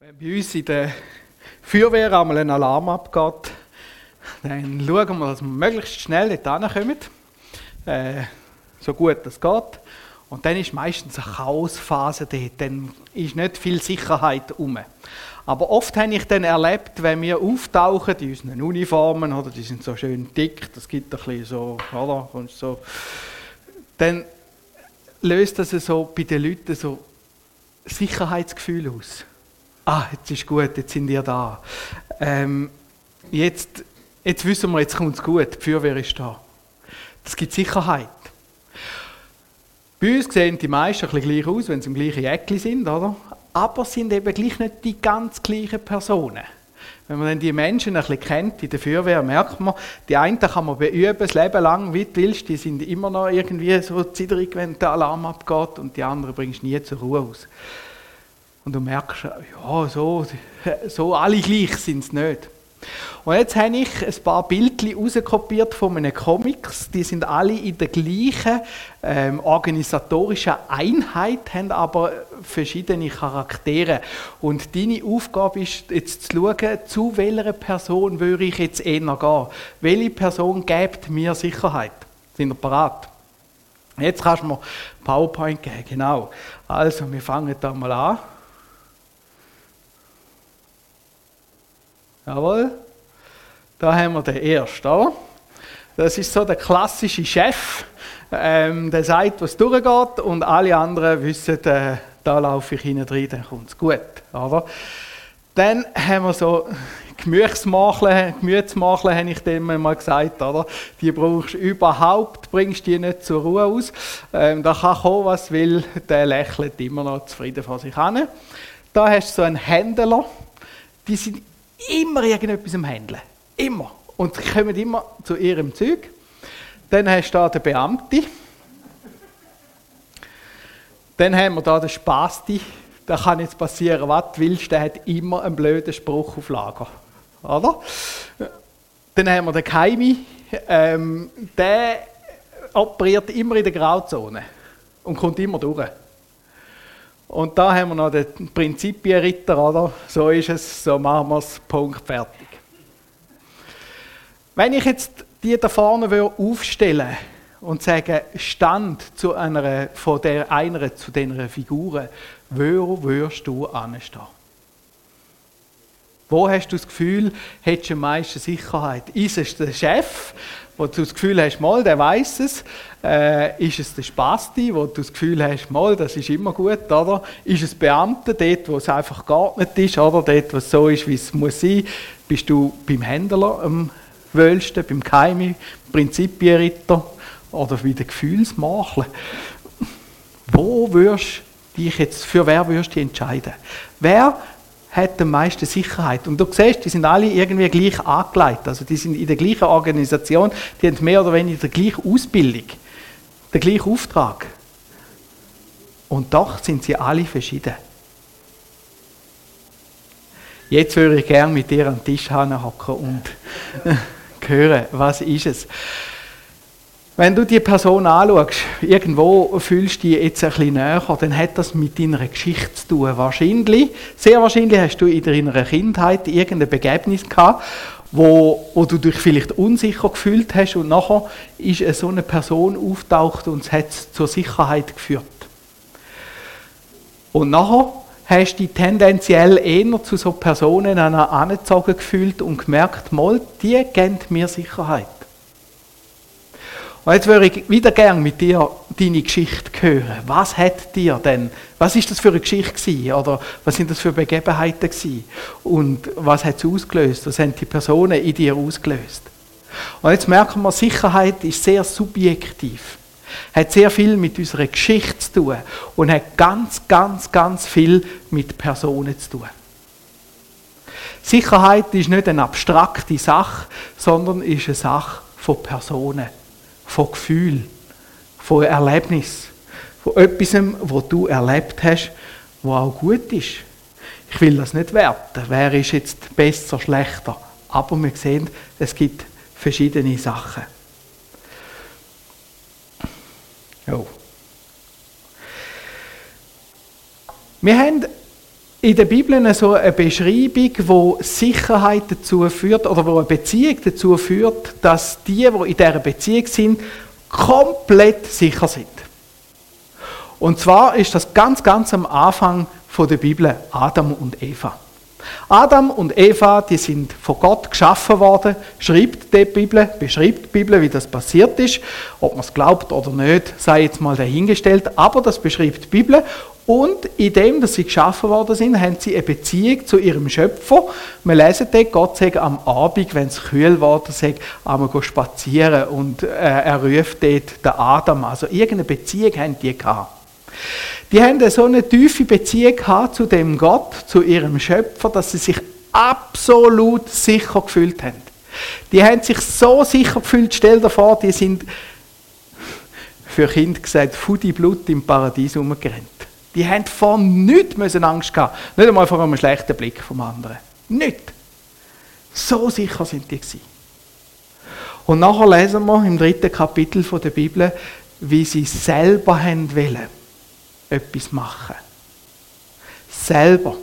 Wenn bei uns in der Feuerwehr einmal ein Alarm abgeht, dann schauen wir, dass wir möglichst schnell dort hinkommen. Äh, so gut es geht. Und dann ist meistens eine Chaosphase dort. Dann ist nicht viel Sicherheit um. Aber oft habe ich dann erlebt, wenn wir auftauchen in unseren Uniformen, oder, die sind so schön dick, das gibt ein bisschen so, oder, und so, dann löst das so bei den Leuten so Sicherheitsgefühl aus ah, jetzt ist gut, jetzt sind ihr da. Ähm, jetzt, jetzt wissen wir, jetzt kommt es gut, die Feuerwehr ist da. Das gibt Sicherheit. Bei uns sehen die meisten ein bisschen gleich aus, wenn sie im gleichen Jäckli sind, oder? Aber sind eben gleich nicht die ganz gleichen Personen. Wenn man dann die Menschen ein bisschen kennt in der Feuerwehr, merkt man, die einen kann man beüben, das Leben lang, wie du willst, die sind immer noch irgendwie so zitterig, wenn der Alarm abgeht und die anderen bringst du nie zur Ruhe aus. Und du merkst, ja, so, so alle gleich sind es nicht. Und jetzt habe ich ein paar Bildchen rauskopiert von meinen Comics. Die sind alle in der gleichen ähm, organisatorischen Einheit, haben aber verschiedene Charaktere. Und deine Aufgabe ist jetzt zu schauen, zu welcher Person würde ich jetzt eher gehen. Welche Person gibt mir Sicherheit? Sind ihr bereit? Jetzt kannst du mir PowerPoint geben, genau. Also, wir fangen da mal an. Jawohl. Da haben wir den ersten. Das ist so der klassische Chef, ähm, der sagt, was durchgeht und alle anderen wissen, äh, da laufe ich hinein rein, dann kommt es gut. Oder? Dann haben wir so Gemüsmacheln, Gemüsmacheln habe ich dem mal gesagt, oder? Die brauchst du überhaupt, bringst die nicht zur Ruhe aus. Ähm, da kann kommen, was will, der lächelt immer noch zufrieden vor sich hin. Da hast du so einen Händler, die sind immer irgendetwas am Handeln. Immer. Und sie kommen immer zu ihrem Zeug. Dann hast du da den Beamten. Dann haben wir da den Spasti. Da kann jetzt passieren, was du willst. Der hat immer einen blöden Spruch auf Lager. Oder? Dann haben wir den Keimi. Ähm, der operiert immer in der Grauzone und kommt immer durch. Und da haben wir noch den Prinzipienritter, oder? So ist es, so machen wir es, Punkt, fertig. Wenn ich jetzt die da vorne aufstellen und sagen, Stand zu einer, von der einer zu dieser Figur, wo würdest du anstehen? Wo hast du das Gefühl, hättest du am meisten Sicherheit? Ist es der Chef, wo du das Gefühl hast, mal, der weiß es? Äh, ist es der Spasti, wo du das Gefühl hast, mal, das ist immer gut, oder? Ist es Beamte, dort, wo es einfach geordnet ist, oder? Dort, wo es so ist, wie es muss sein? Bist du beim Händler am wöhlsten, beim Keimi, Prinzipienritter oder wie der Gefühlsmakler? Wo du dich jetzt, für wer würdest du dich entscheiden? Wer hat am meisten Sicherheit. Und du siehst, die sind alle irgendwie gleich angelegt. Also die sind in der gleichen Organisation, die haben mehr oder weniger die gleiche Ausbildung, den gleichen Auftrag. Und doch sind sie alle verschieden. Jetzt würde ich gerne mit dir am Tisch hocken und hören, was ist es. Wenn du die Person anschaust, irgendwo fühlst du dich jetzt ein bisschen näher, dann hat das mit deiner Geschichte zu tun. Wahrscheinlich, sehr wahrscheinlich hast du in deiner Kindheit irgendein Begebnis gehabt, wo, wo du dich vielleicht unsicher gefühlt hast und nachher ist so eine Person auftaucht und es hat zur Sicherheit geführt. Und nachher hast du dich tendenziell eher zu so Personen angezogen gefühlt und gemerkt, mal, die geben mir Sicherheit. Und jetzt würde ich wieder gerne mit dir deine Geschichte hören. Was hat dir denn, was ist das für eine Geschichte gewesen? Oder was sind das für Begebenheiten gewesen? Und was hat es ausgelöst? Was haben die Personen in dir ausgelöst? Und jetzt merken wir, Sicherheit ist sehr subjektiv. Hat sehr viel mit unserer Geschichte zu tun und hat ganz, ganz, ganz viel mit Personen zu tun. Sicherheit ist nicht eine abstrakte Sache, sondern ist eine Sache von Personen von Gefühl, von Erlebnis, von etwas, was du erlebt hast, was auch gut ist. Ich will das nicht werten, wer ist jetzt besser, schlechter. Aber wir sehen, es gibt verschiedene Sachen. Oh. Wir haben in der Bibel so eine Beschreibung, wo Sicherheit dazu führt oder wo eine Beziehung dazu führt, dass die, die in dieser Beziehung sind, komplett sicher sind. Und zwar ist das ganz, ganz am Anfang von der Bibel Adam und Eva. Adam und Eva, die sind von Gott geschaffen worden, schreibt die Bibel, beschreibt die Bibel, wie das passiert ist. Ob man es glaubt oder nicht, sei jetzt mal dahingestellt, aber das beschreibt die Bibel. Und in dem, dass sie geschaffen worden sind, haben sie eine Beziehung zu ihrem Schöpfer. Wir lesen dort, Gott sagt am Abend, wenn es kühl geworden ist, einmal spazieren und äh, er ruft dort den Adam. Also irgendeine Beziehung haben die gehabt. Die haben so eine tiefe Beziehung gehabt zu dem Gott, zu ihrem Schöpfer, dass sie sich absolut sicher gefühlt haben. Die haben sich so sicher gefühlt, stell dir vor, die sind, für Kind gesagt, Fudi Blut im Paradies umgerannt. Die haben vor nichts Angst gehabt. Nicht einmal vor einem schlechten Blick vom anderen. Nicht. So sicher sind die gewesen. Und nachher lesen wir im dritten Kapitel der Bibel, wie sie selber haben wollen etwas machen. Selber.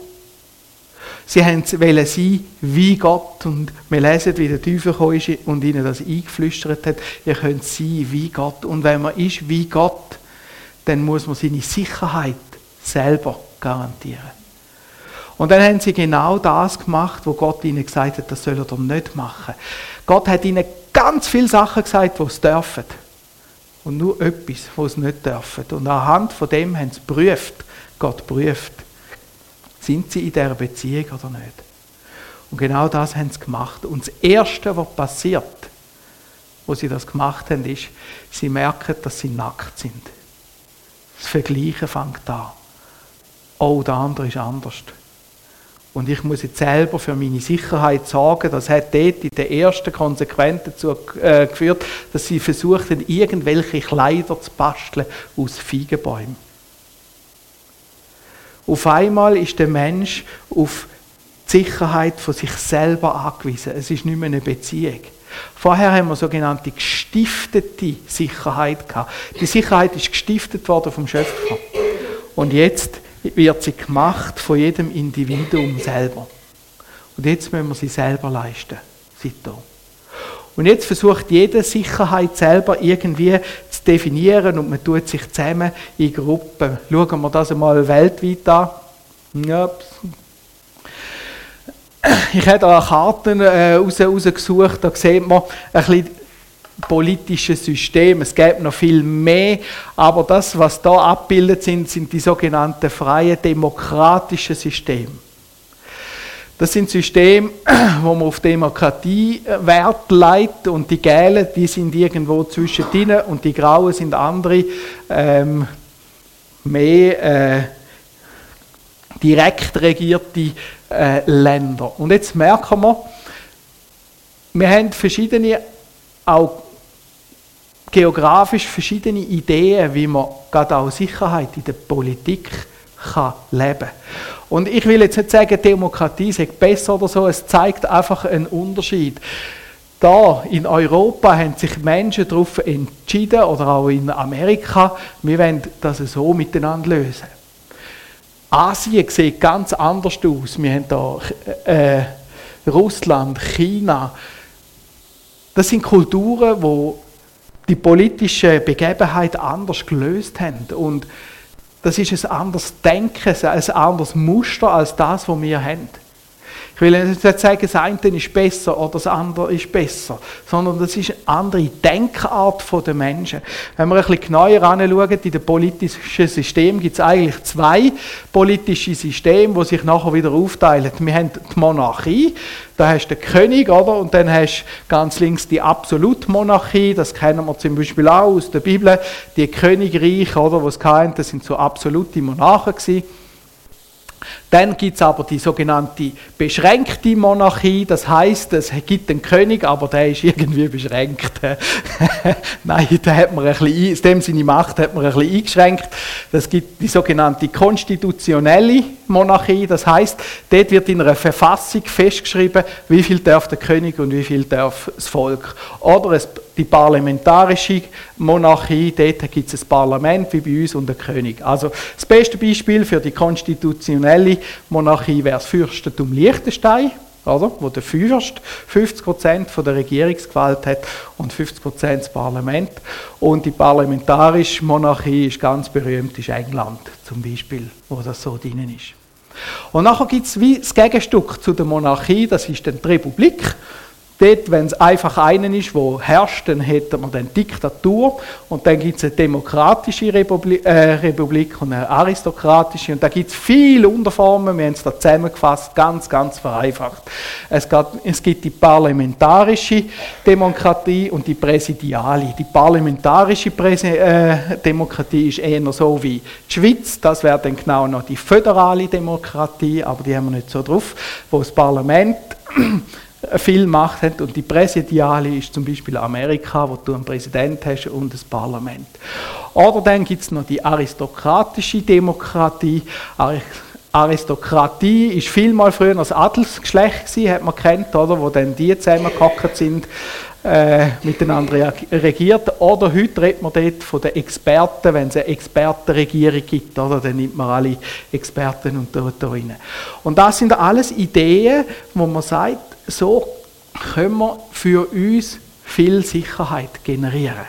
Sie wollen sein wie Gott. Und wir lesen, wie der Teufel ist und ihnen das eingeflüstert hat. Ihr könnt sein wie Gott. Und wenn man ist wie Gott, dann muss man seine Sicherheit selber garantieren. Und dann haben sie genau das gemacht, wo Gott ihnen gesagt hat, das soll er nicht machen. Gott hat ihnen ganz viele Sachen gesagt, die sie dürfen und nur etwas, was sie nicht dürfen. Und anhand von dem haben sie geprüft, Gott prüft, sind sie in dieser Beziehung oder nicht. Und genau das haben sie gemacht. Und das Erste, was passiert, wo sie das gemacht haben, ist, sie merken, dass sie nackt sind. Das Vergleichen fängt an. Oh, der andere ist anders. Und ich muss jetzt selber für meine Sicherheit sorgen. Das hat dort in den ersten Konsequenzen dazu äh, geführt, dass sie versuchten, irgendwelche Kleider zu basteln aus Feigenbäumen. Auf einmal ist der Mensch auf die Sicherheit von sich selber angewiesen. Es ist nicht mehr eine Beziehung. Vorher haben wir sogenannte gestiftete Sicherheit gehabt. Die Sicherheit ist gestiftet worden vom Schöpfer. Und jetzt wird sie gemacht von jedem Individuum selber. Und jetzt müssen wir sie selber leisten. Seitdem. Und jetzt versucht jede Sicherheit selber irgendwie zu definieren und man tut sich zusammen in Gruppen. Schauen wir das einmal weltweit an. Ja. Ich habe da Karten äh, raus, rausgesucht, da sieht man ein bisschen politische System. Es gibt noch viel mehr, aber das, was da abbildet sind, sind die sogenannten freien demokratischen Systeme. Das sind Systeme, wo man auf Demokratie äh, Wert legt und die Gelben, die sind irgendwo zwischen denen und die Grauen sind andere, ähm, mehr äh, direkt regierte äh, Länder. Und jetzt merken wir, wir haben verschiedene auch geografisch verschiedene Ideen, wie man gerade auch Sicherheit in der Politik kann leben kann. Und ich will jetzt nicht sagen, Demokratie sei besser oder so, es zeigt einfach einen Unterschied. Da in Europa haben sich Menschen darauf entschieden, oder auch in Amerika, wir wollen das so miteinander lösen. Asien sieht ganz anders aus. Wir haben da äh, Russland, China. Das sind Kulturen, die die politische Begebenheit anders gelöst haben. Und das ist ein anderes Denken, ein anderes Muster als das, was wir haben. Ich will nicht sagen, das eine ist besser oder das andere ist besser, sondern das ist eine andere Denkart der Menschen. Wenn wir ein bisschen genauer anschauen, in dem politischen System gibt es eigentlich zwei politische Systeme, die sich nachher wieder aufteilen. Wir haben die Monarchie, da hast du den König, oder? Und dann hast du ganz links die Absolutmonarchie, das kennen wir zum Beispiel auch aus der Bibel, die Königreiche, oder, was das sind so absolute Monarchen gewesen. Dann gibt es aber die sogenannte beschränkte Monarchie, das heißt, es gibt einen König, aber der ist irgendwie beschränkt. Nein, da hat man ein bisschen, dem seine Macht hat man ein bisschen eingeschränkt. Es gibt die sogenannte konstitutionelle Monarchie, das heißt, dort wird in einer Verfassung festgeschrieben, wie viel darf der König und wie viel darf das Volk. Oder es die parlamentarische Monarchie, dort gibt es ein Parlament wie bei uns und einen König. Also das beste Beispiel für die konstitutionelle Monarchie wäre das Fürstentum Liechtenstein, oder? wo der Fürst 50% von der Regierungsgewalt hat und 50% das Parlament. Und die parlamentarische Monarchie ist ganz berühmt, ist England zum Beispiel, wo das so drin ist. Und nachher gibt es das Gegenstück zu der Monarchie, das ist dann die Republik. Dort, wenn es einfach einen ist, wo herrscht, dann hätte man dann Diktatur und dann gibt es eine demokratische Republik, äh, Republik, und eine aristokratische und da gibt es viele Unterformen, wir haben es da zusammengefasst, ganz, ganz vereinfacht. Es, geht, es gibt die parlamentarische Demokratie und die präsidiale. Die parlamentarische Präsi äh, Demokratie ist eher so wie die Schweiz, das wäre dann genau noch die föderale Demokratie, aber die haben wir nicht so drauf, wo das Parlament viel Macht hat. Und die Präsidiale ist zum Beispiel Amerika, wo du einen Präsident hast und das Parlament. Oder dann gibt es noch die aristokratische Demokratie. Aristokratie ist vielmal früher das Adelsgeschlecht gewesen, hat man kennt, oder, wo dann die zusammengehockt sind, äh, miteinander regiert. Oder heute redet man dort von den Experten, wenn es eine Expertenregierung gibt, oder, dann nimmt man alle Experten und da rein. Und das sind alles Ideen, wo man sagt, so können wir für uns viel Sicherheit generieren.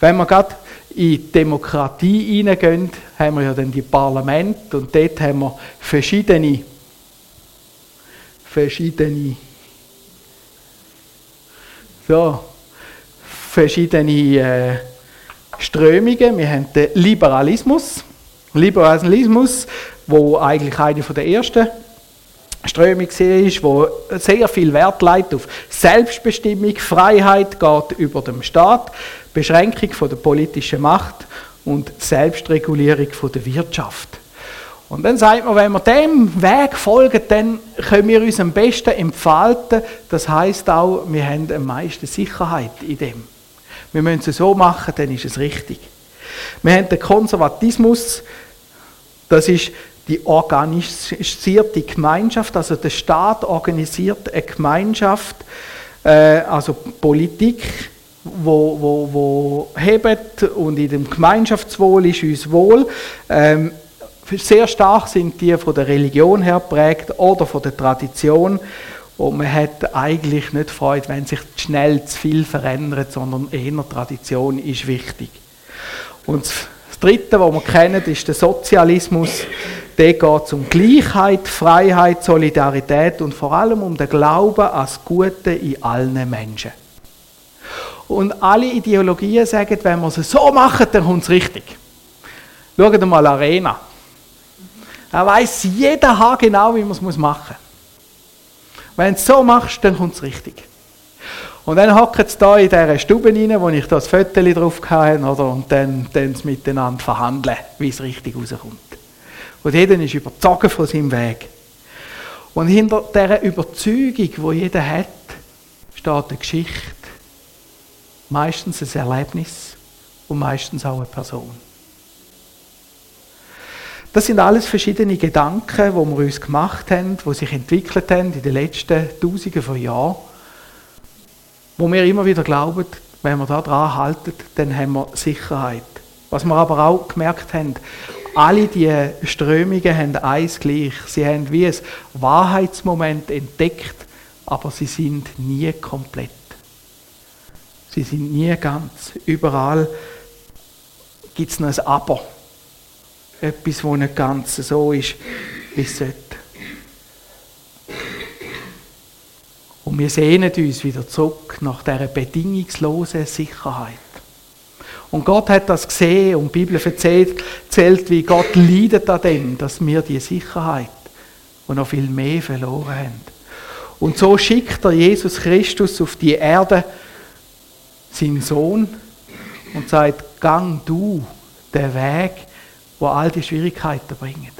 Wenn wir gerade in die Demokratie hineingehen, haben wir ja dann die Parlamente und dort haben wir verschiedene, verschiedene, so, verschiedene äh, Strömungen. Wir haben den Liberalismus. Liberalismus, wo eigentlich eine der ersten Strömung ist, wo sehr viel Wert legt auf Selbstbestimmung, Freiheit geht über dem Staat, Beschränkung der politischen Macht und Selbstregulierung der Wirtschaft. Und dann sagt man, wenn wir dem Weg folgen, dann können wir uns am besten entfalten. Das heißt auch, wir haben am meisten Sicherheit in dem. Wir müssen es so machen, dann ist es richtig. Wir haben den Konservatismus, das ist die organisierte Gemeinschaft, also der Staat organisiert eine Gemeinschaft, äh, also Politik, wo, wo, wo hebt und in dem Gemeinschaftswohl ist uns wohl. Ähm, sehr stark sind die von der Religion her prägt oder von der Tradition. Und man hat eigentlich nicht Freude, wenn sich schnell zu viel verändert, sondern eher Tradition ist wichtig. Und das Dritte, was wir kennen, ist der Sozialismus. Der geht um Gleichheit, Freiheit, Solidarität und vor allem um den Glauben an das Gute in allen Menschen. Und alle Ideologien sagen, wenn wir es so machen, dann kommt es richtig. Schaut mal Arena. Da weiß jeder genau, wie man es machen muss. Wenn du es so machst, dann kommt es richtig. Und dann hocken sie da in dieser Stube rein, wo ich das Foto drauf hatte, oder? und dann, dann miteinander verhandeln, wie es richtig rauskommt. Und jeder ist überzogen von seinem Weg. Und hinter dieser Überzeugung, die jeder hat, steht eine Geschichte. Meistens ein Erlebnis und meistens auch eine Person. Das sind alles verschiedene Gedanken, die wir uns gemacht haben, die sich entwickelt haben in den letzten Tausenden von Jahren wo wir immer wieder glauben, wenn wir da dran halten, dann haben wir Sicherheit. Was wir aber auch gemerkt haben, alle diese Strömungen haben eins gleich. Sie haben wie ein Wahrheitsmoment entdeckt, aber sie sind nie komplett. Sie sind nie ganz. Überall gibt es noch ein Aber. Etwas, das nicht ganz so ist, wie es sollte. Und wir sehnen uns wieder zurück nach dieser bedingungslosen Sicherheit. Und Gott hat das gesehen und die Bibel erzählt, erzählt, wie Gott leidet an dem, dass wir die Sicherheit und noch viel mehr verloren haben. Und so schickt er Jesus Christus auf die Erde, seinen Sohn, und sagt, gang du den Weg, wo all die Schwierigkeiten bringt.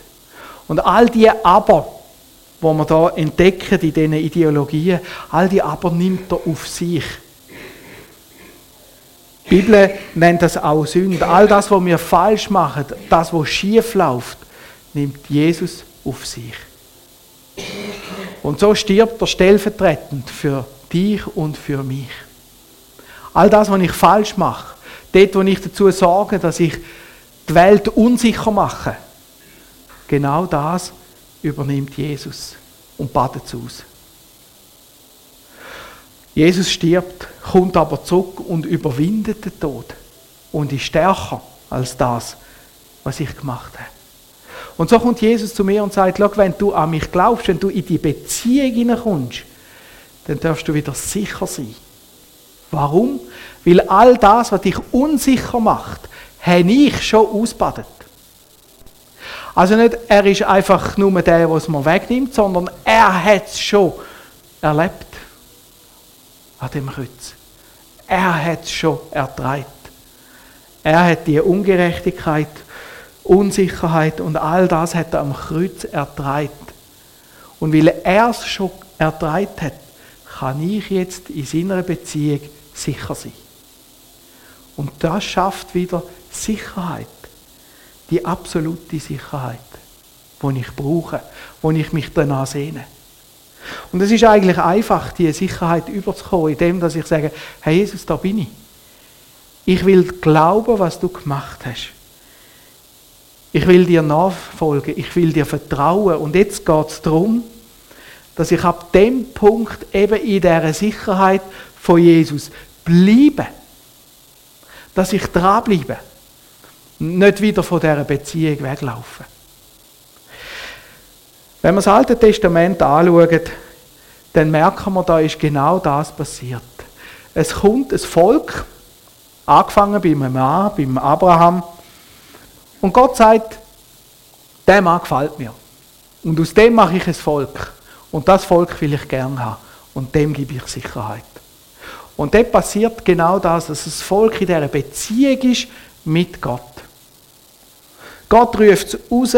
Und all die Aber, wo wir da entdecken in diesen Ideologien, all die aber nimmt er auf sich. Die Bibel nennt das auch Sünde. All das, was wir falsch machen, das, was schief läuft, nimmt Jesus auf sich. Und so stirbt er stellvertretend für dich und für mich. All das, was ich falsch mache, dort, wo ich dazu sorge, dass ich die Welt unsicher mache, Genau das übernimmt Jesus und badet es aus. Jesus stirbt, kommt aber zurück und überwindet den Tod und ist stärker als das, was ich gemacht habe. Und so kommt Jesus zu mir und sagt, wenn du an mich glaubst, wenn du in die Beziehung hineinkommst, dann darfst du wieder sicher sein. Warum? Weil all das, was dich unsicher macht, habe ich schon ausbadet. Also nicht, er ist einfach nur der, es mir wegnimmt, sondern er hat es schon erlebt. An dem Kreuz. Er hat es schon ertragen. Er hat die Ungerechtigkeit, Unsicherheit und all das hat er am Kreuz ertragen. Und weil er es schon ertragen hat, kann ich jetzt in seiner Beziehung sicher sein. Und das schafft wieder Sicherheit die absolute Sicherheit, die ich brauche, wo ich mich danach sehne. Und es ist eigentlich einfach, diese Sicherheit überzukommen, indem dass ich sage, Herr Jesus, da bin ich. Ich will glauben, was du gemacht hast. Ich will dir nachfolgen, ich will dir vertrauen. Und jetzt geht es darum, dass ich ab dem Punkt eben in dieser Sicherheit von Jesus bleibe. Dass ich dranbleibe nicht wieder von dieser Beziehung weglaufen. Wenn wir das Alte Testament anschauen, dann merken wir, da ist genau das passiert. Es kommt ein Volk, angefangen beim Mann, beim Abraham, und Gott sagt, der Mann gefällt mir. Und aus dem mache ich ein Volk. Und das Volk will ich gern haben. Und dem gebe ich Sicherheit. Und dort passiert genau das, dass das Volk in dieser Beziehung ist mit Gott. Gott ruft sie raus,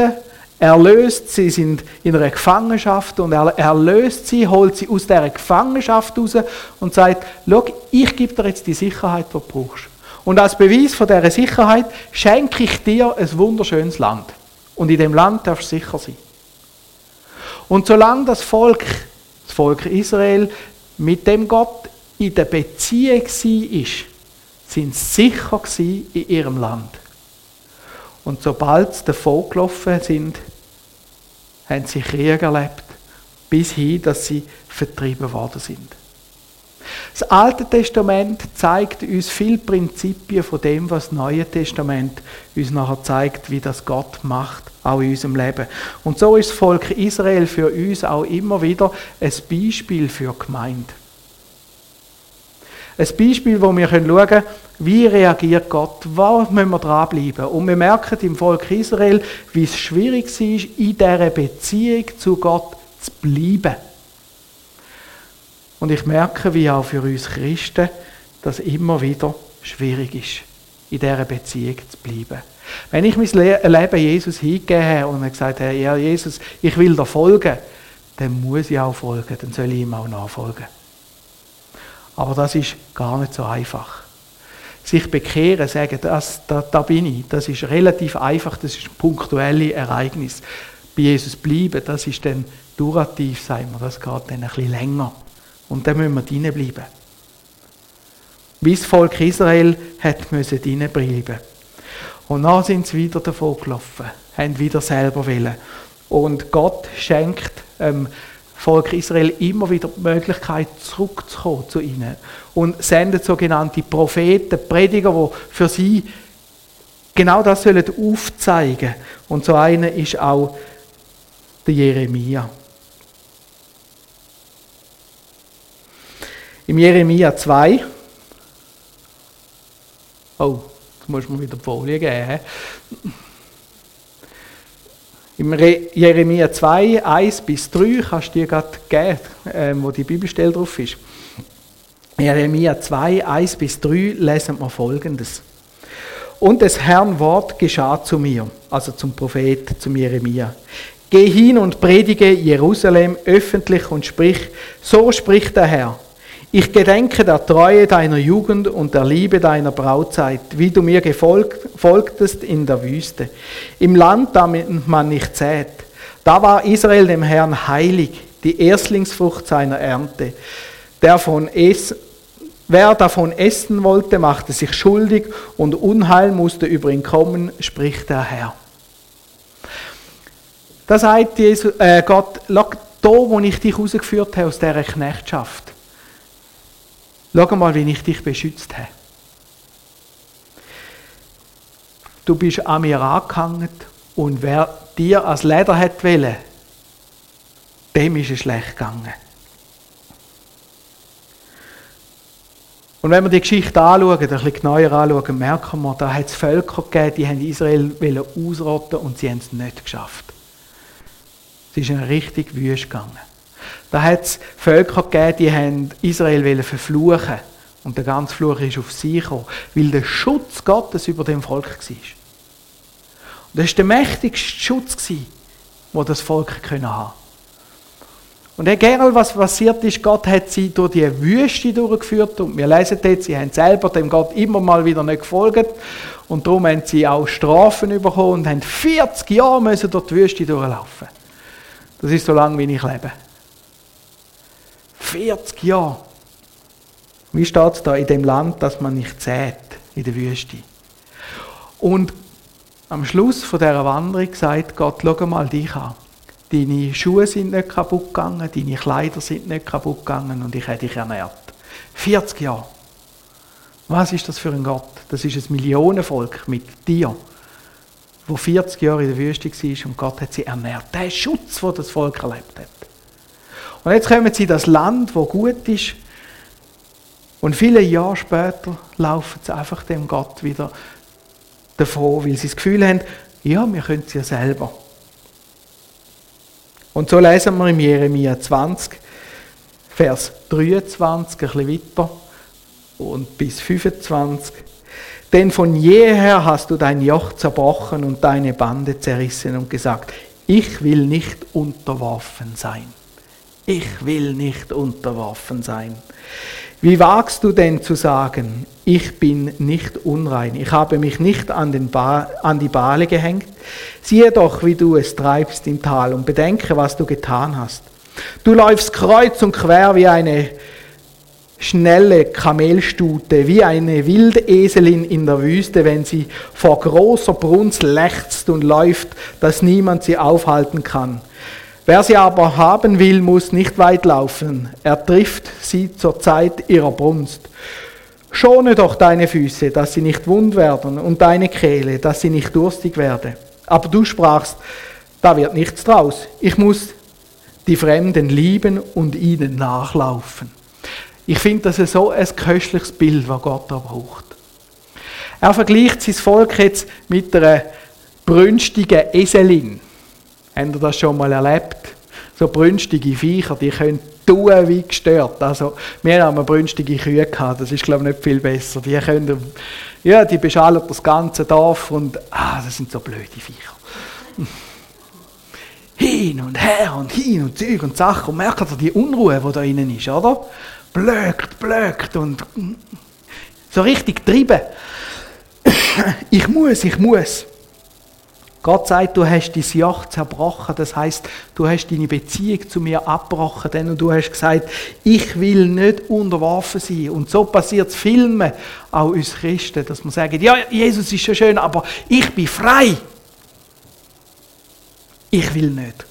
er löst sie, sind in einer Gefangenschaft und er, er löst sie, holt sie aus dieser Gefangenschaft raus und sagt, schau, ich gebe dir jetzt die Sicherheit, die du brauchst. Und als Beweis von dieser Sicherheit schenke ich dir ein wunderschönes Land. Und in dem Land darfst du sicher sein. Und solange das Volk, das Volk Israel, mit dem Gott in der Beziehung war, sind sie sicher in ihrem Land. Und sobald sie davon gelaufen sind, haben sie Krieg erlebt, bis hin, dass sie vertrieben worden sind. Das Alte Testament zeigt uns viele Prinzipien von dem, was das Neue Testament uns nachher zeigt, wie das Gott macht, auch in unserem Leben. Und so ist das Volk Israel für uns auch immer wieder ein Beispiel für Gemeinde. Ein Beispiel, wo wir schauen können, wie reagiert Gott, wo müssen wir dranbleiben. Und wir merken im Volk Israel, wie es schwierig war, in dieser Beziehung zu Gott zu bleiben. Und ich merke, wie auch für uns Christen das immer wieder schwierig ist, in dieser Beziehung zu bleiben. Wenn ich mein Leben Jesus hingegeben habe und gesagt habe, ja Jesus, ich will dir folgen, dann muss ich auch folgen, dann soll ich ihm auch nachfolgen. Aber das ist gar nicht so einfach. Sich bekehren, sagen, das, da, da bin ich, das ist relativ einfach, das ist ein punktuelles Ereignis. Bei Jesus bleiben, das ist dann durativ, sagen wir, das geht dann ein bisschen länger. Und dann müssen wir drinnen bleiben. Wie das Volk Israel hat müssen drinnen bleiben. Und dann sind sie wieder davon gelaufen, haben wieder selber willen. Und Gott schenkt ähm, Volk Israel immer wieder die Möglichkeit, zurückzukommen zu ihnen. Und sendet sogenannte Propheten, Prediger, die für sie genau das sollen aufzeigen. Und so einer ist auch der Jeremia. Im Jeremia 2, oh, jetzt muss man wieder die Folie geben. Im Jeremia 2, 1 bis 3 kannst du dir gerade geben, ähm, wo die Bibelstelle drauf ist. Jeremia 2, 1 bis 3 lesen wir folgendes. Und des Herrn Wort geschah zu mir, also zum Prophet, zum Jeremia. Geh hin und predige Jerusalem öffentlich und sprich, so spricht der Herr. Ich gedenke der Treue deiner Jugend und der Liebe deiner Brautzeit, wie du mir gefolgt, folgtest in der Wüste, im Land, damit man nicht zählt. Da war Israel dem Herrn heilig, die Erstlingsfrucht seiner Ernte. Der von es, wer davon essen wollte, machte sich schuldig und Unheil musste über ihn kommen, spricht der Herr. Da sagt Jesus, äh, Gott, da, wo ich dich rausgeführt habe aus dieser Knechtschaft, schau mal, wie ich dich beschützt habe. Du bist an mir angehangen und wer dir als Leder hat wollen, dem ist es schlecht gegangen. Und wenn wir die Geschichte anschauen, ein bisschen genauer anschauen, merken wir, da hat es Völker gegeben, die haben Israel ausrotten und sie haben es nicht geschafft. Es ist eine richtig wüst gegangen. Da hat es Völker gegeben, die haben Israel verfluchen und der ganze Fluch ist auf sie gekommen, weil der Schutz Gottes über dem Volk war. Und das war der mächtigste Schutz, den das Volk haben konnte. Und egal was passiert ist, Gott hat sie durch die Wüste durchgeführt und wir lesen dort, sie haben selber dem Gott immer mal wieder nicht gefolgt und darum haben sie auch Strafen bekommen und haben 40 Jahre müssen durch die Wüste durchlaufen. Das ist so lange, wie ich lebe. 40 Jahre. Wie steht es da in dem Land, das man nicht sät, in der Wüste? Und am Schluss von dieser Wanderung sagt Gott, schau mal dich an. Deine Schuhe sind nicht kaputt gegangen, deine Kleider sind nicht kaputt gegangen und ich habe dich ernährt. 40 Jahre. Was ist das für ein Gott? Das ist ein Millionenvolk mit dir, wo 40 Jahre in der Wüste war und Gott hat sie ernährt. Der Schutz, den das Volk erlebt hat. Und jetzt kommen sie in das Land, wo gut ist. Und viele Jahre später laufen sie einfach dem Gott wieder davon, weil sie das Gefühl haben, ja, wir können es ja selber. Und so lesen wir im Jeremia 20, Vers 23, ein bisschen weiter und bis 25. Denn von jeher hast du dein Joch zerbrochen und deine Bande zerrissen und gesagt, ich will nicht unterworfen sein. Ich will nicht unterworfen sein. Wie wagst du denn zu sagen, ich bin nicht unrein, ich habe mich nicht an, ba an die Bale gehängt? Siehe doch, wie du es treibst im Tal und bedenke, was du getan hast. Du läufst kreuz und quer wie eine schnelle Kamelstute, wie eine Wildeselin in der Wüste, wenn sie vor großer Brunst lechzt und läuft, dass niemand sie aufhalten kann. Wer sie aber haben will, muss nicht weit laufen. Er trifft sie zur Zeit ihrer Brunst. Schone doch deine Füße, dass sie nicht wund werden, und deine Kehle, dass sie nicht durstig werde. Aber du sprachst, da wird nichts draus. Ich muss die Fremden lieben und ihnen nachlaufen. Ich finde, das ist so ein köstliches Bild, was Gott da braucht. Er vergleicht sein Volk jetzt mit einer brünstigen Eselin. Habt ihr das schon mal erlebt? So brünstige Viecher, die können tun wie gestört. Also, wir haben brünstige Kühe gehabt, das ist, glaube ich, nicht viel besser. Die können, ja, die beschallen das ganze Dorf und, ah, das sind so blöde Viecher. Hin und her und hin und Zeug und Sachen. Und merkt ihr die Unruhe, die da innen ist, oder? Blökt, blökt und so richtig treiben. Ich muss, ich muss. Gott sagt, du hast dein Joch zerbrochen. Das heißt, du hast deine Beziehung zu mir abgebrochen. Denn du hast gesagt, ich will nicht unterworfen sein. Und so passiert es Filmen, auch uns Christen, dass wir sagen, ja, Jesus ist schon schön, aber ich bin frei. Ich will nicht.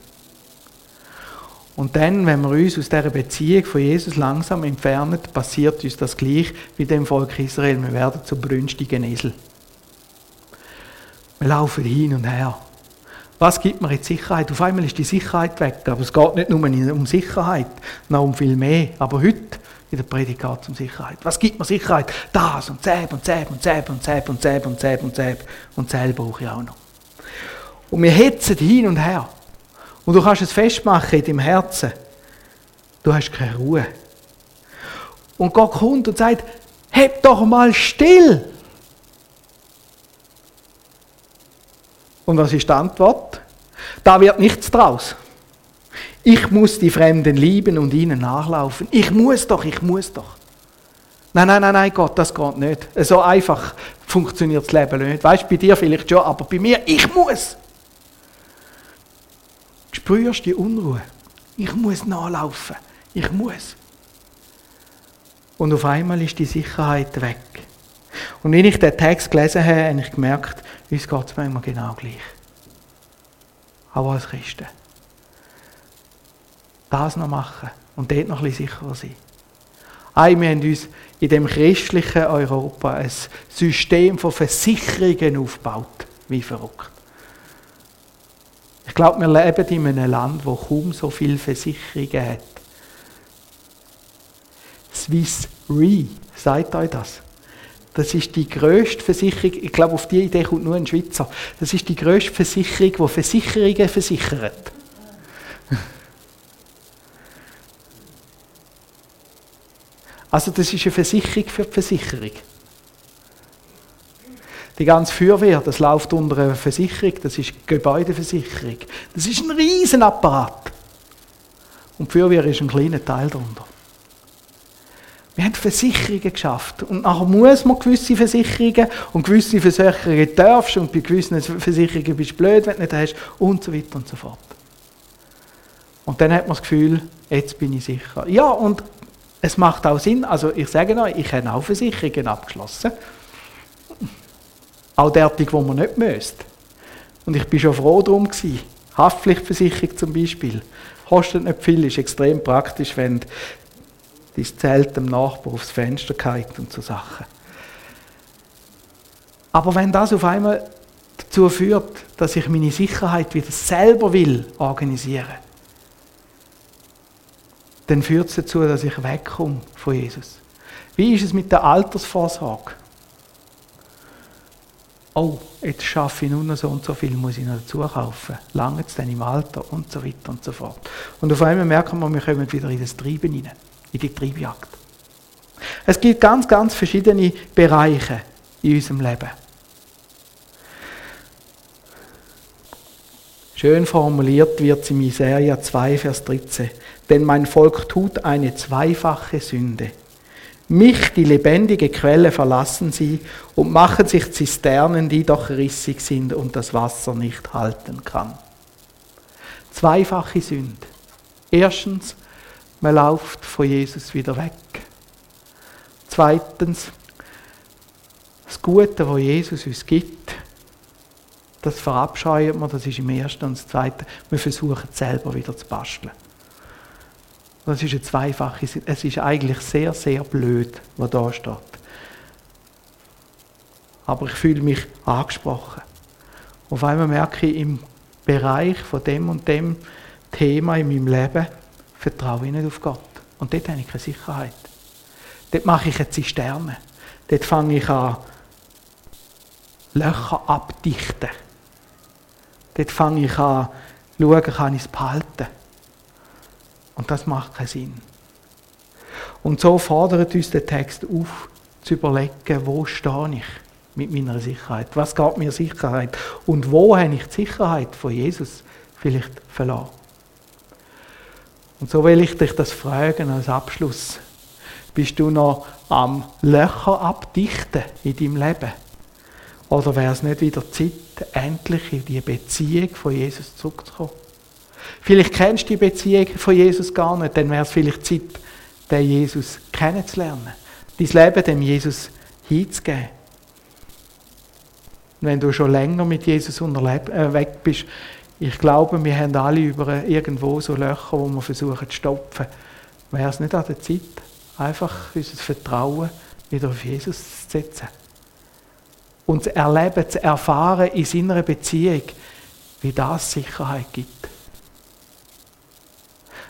Und dann, wenn wir uns aus dieser Beziehung von Jesus langsam entfernen, passiert uns das gleich wie dem Volk Israel. Wir werden zu brünstigen Esel. Wir laufen hin und her. Was gibt mir jetzt Sicherheit? Auf einmal ist die Sicherheit weg. Aber es geht nicht nur um Sicherheit, noch um viel mehr. Aber heute in der Predigt geht es um Sicherheit. Was gibt mir Sicherheit? Das und Zäb und Zäb und Zäb und Zäb und Zäb und Zäb und Zäb. Und Zäb brauche ich auch noch. Und wir hetzen hin und her. Und du kannst es festmachen in deinem Herzen. Du hast keine Ruhe. Und Gott kommt und sagt, heb doch mal still. Und was ist die Antwort? Da wird nichts draus. Ich muss die Fremden lieben und ihnen nachlaufen. Ich muss doch, ich muss doch. Nein, nein, nein, nein, Gott, das geht nicht. So einfach funktioniert das Leben nicht. Weißt du, bei dir vielleicht schon, aber bei mir, ich muss. Spürst die Unruhe? Ich muss nachlaufen. Ich muss. Und auf einmal ist die Sicherheit weg. Und wenn ich den Text gelesen habe, habe ich gemerkt, uns geht es manchmal genau gleich. auch als Christen. Das noch machen und dort noch ein bisschen sicherer sein. Ei, wir haben uns in dem christlichen Europa ein System von Versicherungen aufgebaut, wie verrückt. Ich glaube, wir leben in einem Land, wo kaum so viele Versicherungen hat. Swiss Re, sagt euch das? Das ist die grösste Versicherung, ich glaube, auf die Idee kommt nur ein Schweizer. Das ist die grösste Versicherung, die Versicherungen versichert. Also das ist eine Versicherung für die Versicherung. Die ganze Feuerwehr, das läuft unter einer Versicherung, das ist Gebäudeversicherung. Das ist ein Riesenapparat. Und die Feuerwehr ist ein kleiner Teil darunter. Wir haben Versicherungen geschafft. Und nachher muss man gewisse Versicherungen und gewisse Versicherungen darfst und bei gewissen Versicherungen bist du blöd, wenn du nicht hast und so weiter und so fort. Und dann hat man das Gefühl, jetzt bin ich sicher. Ja, und es macht auch Sinn, also ich sage euch, ich habe auch Versicherungen abgeschlossen. Auch derartig, wo man nicht müsste. Und ich bin schon froh darum gewesen. Haftpflichtversicherung zum Beispiel. Kostet nicht viel, ist extrem praktisch, wenn dein Zelt dem Nachbar aufs Fenster geht und so Sachen. Aber wenn das auf einmal dazu führt, dass ich meine Sicherheit wieder selber will organisieren, dann führt es dazu, dass ich wegkomme von Jesus. Wie ist es mit der Altersvorsorge? Oh, jetzt schaffe ich nur noch so und so viel, muss ich noch dazu kaufen. Lange es dann im Alter und so weiter und so fort. Und auf einmal merken wir, wir kommen wieder in das Treiben hinein in die Triebjagd. Es gibt ganz, ganz verschiedene Bereiche in unserem Leben. Schön formuliert wird es in Miseria 2, Vers 13. Denn mein Volk tut eine zweifache Sünde. Mich, die lebendige Quelle, verlassen sie und machen sich Zisternen, die doch rissig sind und das Wasser nicht halten kann. Zweifache Sünde. Erstens, man läuft von Jesus wieder weg. Zweitens, das Gute, was Jesus uns gibt, das verabscheuen wir, das ist im ersten. Und das zweite, wir versuchen es selber wieder zu basteln. Das ist eine zweifache, es ist eigentlich sehr, sehr blöd, was da steht. Aber ich fühle mich angesprochen. Auf einmal merke ich im Bereich von dem und dem Thema in meinem Leben, vertraue ich nicht auf Gott. Und dort habe ich keine Sicherheit. Dort mache ich eine Zisterne. Dort fange ich an, Löcher abdichten. Dort fange ich an, schauen, kann ich es behalten. Und das macht keinen Sinn. Und so fordert uns der Text auf, zu überlegen, wo stehe ich mit meiner Sicherheit? Was geht mir Sicherheit? Und wo habe ich die Sicherheit von Jesus vielleicht verloren? Und so will ich dich das fragen als Abschluss. Bist du noch am Löcher abdichten in deinem Leben? Oder wäre es nicht wieder Zeit, endlich in die Beziehung von Jesus zurückzukommen? Vielleicht kennst du die Beziehung von Jesus gar nicht, dann wäre es vielleicht Zeit, den Jesus kennenzulernen. Dein Leben dem Jesus hinzugeben. Und wenn du schon länger mit Jesus unterwegs äh, bist, ich glaube, wir haben alle über irgendwo so Löcher, wo wir versuchen zu stopfen. Wäre es nicht an der Zeit, einfach unser Vertrauen wieder auf Jesus zu setzen? Und zu erleben, zu erfahren in seiner Beziehung, wie das Sicherheit gibt.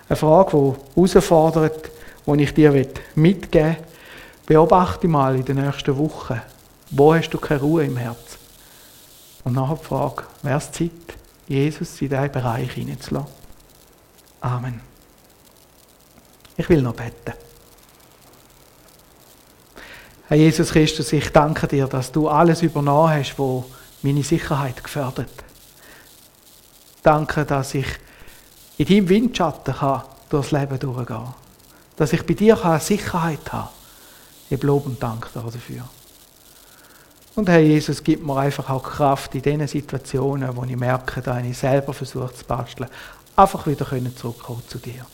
Eine Frage, die herausfordert, die ich dir mitgeben will. Beobachte mal in den nächsten Wochen, wo hast du keine Ruhe im Herz? Und nachher die Frage, wäre es Zeit, Jesus in diesen Bereich hineinzulassen. Amen. Ich will noch beten. Herr Jesus Christus, ich danke dir, dass du alles übernommen hast, wo meine Sicherheit gefährdet. Danke, dass ich in deinem Windschatten kann durchs Leben durchgehen kann. Dass ich bei dir kann Sicherheit habe. Ich Lob und Dank dafür. Und Herr Jesus, gib mir einfach auch Kraft in diesen Situationen, wo ich merke, da ich selber versuche zu basteln, einfach wieder zurückkommen zu dir.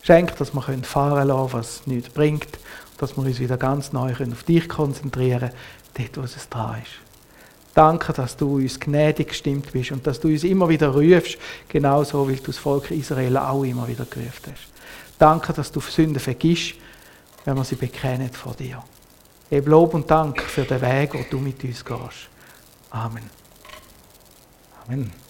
Schenk, dass wir fahren lassen können, was nichts bringt, dass wir uns wieder ganz neu auf dich konzentrieren können, dort, wo es dran ist. Danke, dass du uns gnädig gestimmt bist und dass du uns immer wieder rufst, genauso wie du das Volk Israel auch immer wieder gerufen hast. Danke, dass du Sünden vergisst, wenn wir sie bekennen vor dir. Eben Lob und Dank für den Weg, den du mit uns gehst. Amen. Amen.